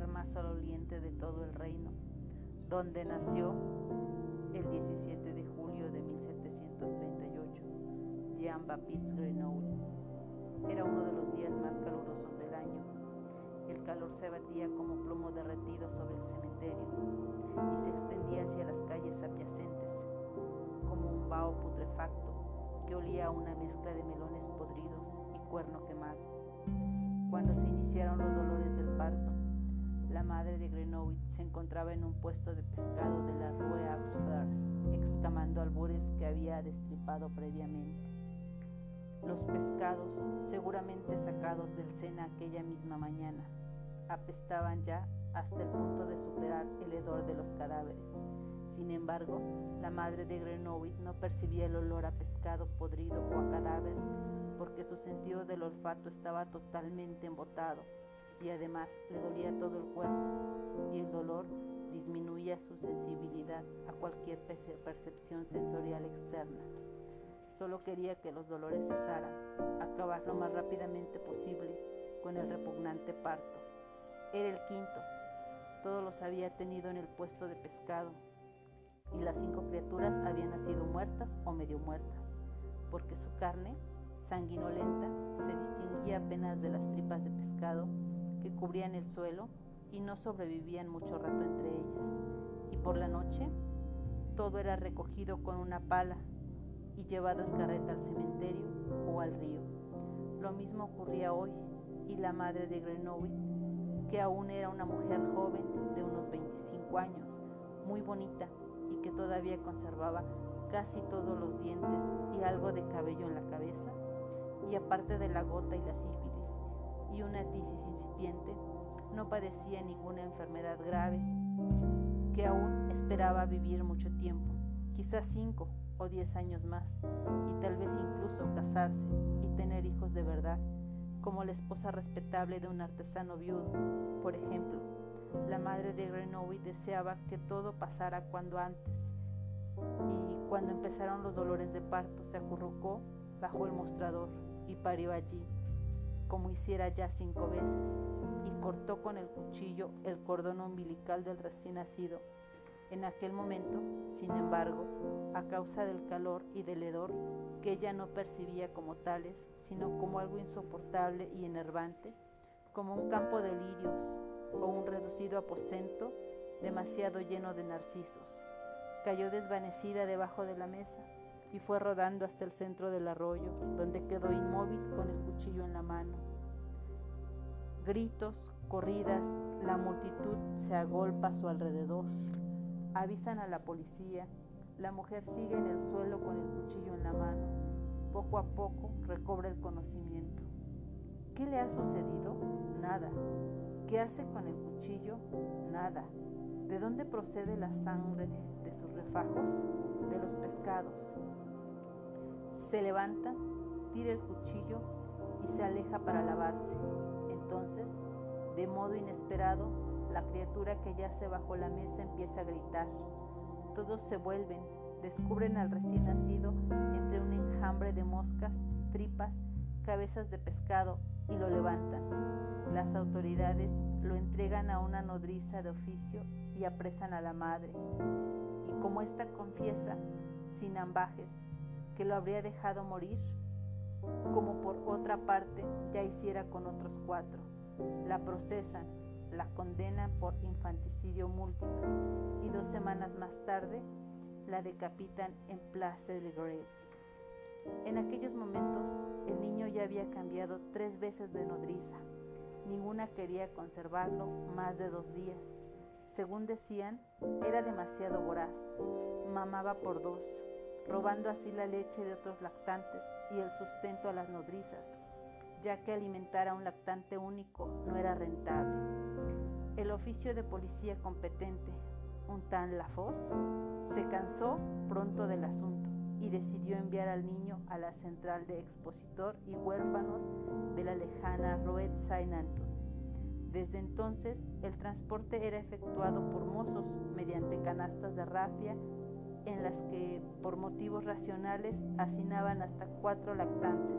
lugar más sololiente de todo el reino, donde nació el 17 de julio de 1738 Jean-Baptiste Grenoble. Era uno de los días más calurosos del año. El calor se batía como plomo derretido sobre el cementerio y se extendía hacia las calles adyacentes, como un vaho putrefacto que olía a una mezcla de melones podridos y cuerno quemado. Cuando se iniciaron los dolores del parto, la madre de Grenoble se encontraba en un puesto de pescado de la Rue Aux excamando albures que había destripado previamente. Los pescados, seguramente sacados del Sena aquella misma mañana, apestaban ya hasta el punto de superar el hedor de los cadáveres. Sin embargo, la madre de Grenoble no percibía el olor a pescado podrido o a cadáver porque su sentido del olfato estaba totalmente embotado y además le dolía todo el cuerpo y el dolor disminuía su sensibilidad a cualquier percepción sensorial externa. Solo quería que los dolores cesaran, acabar lo más rápidamente posible con el repugnante parto. Era el quinto. Todos los había tenido en el puesto de pescado y las cinco criaturas habían nacido muertas o medio muertas, porque su carne, sanguinolenta, se distinguía apenas de las tripas de pescado que cubrían el suelo y no sobrevivían mucho rato entre ellas. Y por la noche todo era recogido con una pala y llevado en carreta al cementerio o al río. Lo mismo ocurría hoy y la madre de Grenoble, que aún era una mujer joven de unos 25 años, muy bonita y que todavía conservaba casi todos los dientes y algo de cabello en la cabeza, y aparte de la gota y la sífilis y una tisis incipiente, no padecía ninguna enfermedad grave, que aún esperaba vivir mucho tiempo, quizás cinco o diez años más, y tal vez incluso casarse y tener hijos de verdad, como la esposa respetable de un artesano viudo, por ejemplo. La madre de Grenoble deseaba que todo pasara cuando antes, y cuando empezaron los dolores de parto, se acurrucó bajo el mostrador y parió allí, como hiciera ya cinco veces, y cortó con el cuchillo el cordón umbilical del recién nacido. En aquel momento, sin embargo, a causa del calor y del hedor que ella no percibía como tales, sino como algo insoportable y enervante, como un campo de lirios o un reducido aposento demasiado lleno de narcisos. Cayó desvanecida debajo de la mesa y fue rodando hasta el centro del arroyo, donde quedó inmóvil con el cuchillo en la mano. Gritos, corridas, la multitud se agolpa a su alrededor. Avisan a la policía. La mujer sigue en el suelo con el cuchillo en la mano. Poco a poco recobra el conocimiento. ¿Qué le ha sucedido? Nada. ¿Qué hace con el cuchillo? Nada. ¿De dónde procede la sangre de sus refajos? De los pescados. Se levanta, tira el cuchillo y se aleja para lavarse. Entonces, de modo inesperado, la criatura que yace bajo la mesa empieza a gritar. Todos se vuelven, descubren al recién nacido entre un enjambre de moscas, tripas, cabezas de pescado y lo levantan. Las autoridades lo entregan a una nodriza de oficio y apresan a la madre. Y como ésta confiesa, sin ambajes, que lo habría dejado morir, como por otra parte ya hiciera con otros cuatro. La procesan, la condenan por infanticidio múltiple y dos semanas más tarde la decapitan en Place de Grave. En aquellos momentos el niño ya había cambiado tres veces de nodriza. Ninguna quería conservarlo más de dos días. Según decían, era demasiado voraz. Mamaba por dos, robando así la leche de otros lactantes y el sustento a las nodrizas, ya que alimentar a un lactante único no era rentable. El oficio de policía competente, un tan Lafos, se cansó pronto del asunto y decidió enviar al niño a la central de expositor y huérfanos de la lejana Roet Saint-Anton. Desde entonces, el transporte era efectuado por mozos mediante canastas de rafia en las que por motivos racionales hacinaban hasta cuatro lactantes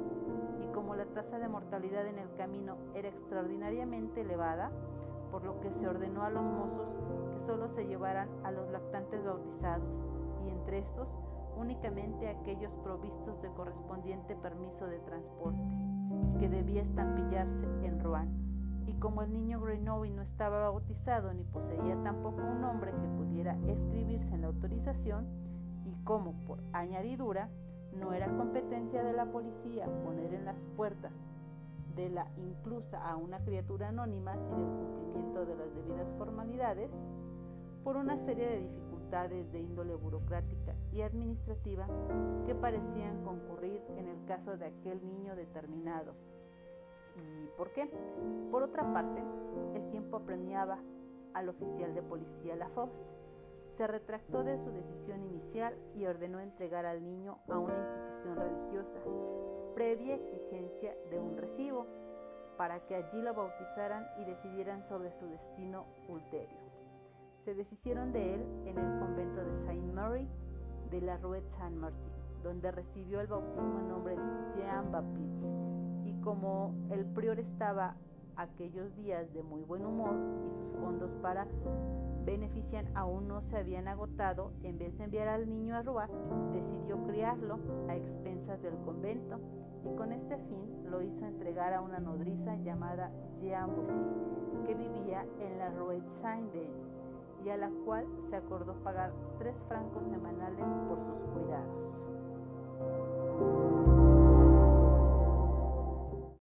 y como la tasa de mortalidad en el camino era extraordinariamente elevada, por lo que se ordenó a los mozos que solo se llevaran a los lactantes bautizados, y entre estos únicamente aquellos provistos de correspondiente permiso de transporte, que debía estampillarse en Rouen. Y como el niño Grenoble no estaba bautizado ni poseía tampoco un nombre que pudiera escribirse en la autorización, y como por añadidura no era competencia de la policía poner en las puertas de la inclusa a una criatura anónima sin el cumplimiento de las debidas formalidades, por una serie de dificultades de índole burocrática y administrativa que parecían concurrir en el caso de aquel niño determinado. ¿Y por qué? Por otra parte, el tiempo apremiaba al oficial de policía Lafosse. Se retractó de su decisión inicial y ordenó entregar al niño a una institución religiosa, previa exigencia de un recibo, para que allí lo bautizaran y decidieran sobre su destino ulterior. Se deshicieron de él en el convento de Saint Mary de la Rue Saint-Martin, donde recibió el bautismo en nombre de Jean Baptiste. Como el prior estaba aquellos días de muy buen humor y sus fondos para beneficiar aún no se habían agotado, en vez de enviar al niño a Rouen, decidió criarlo a expensas del convento y con este fin lo hizo entregar a una nodriza llamada Jean Boussy, que vivía en la Rue Saint-Denis y a la cual se acordó pagar tres francos semanales por sus cuidados.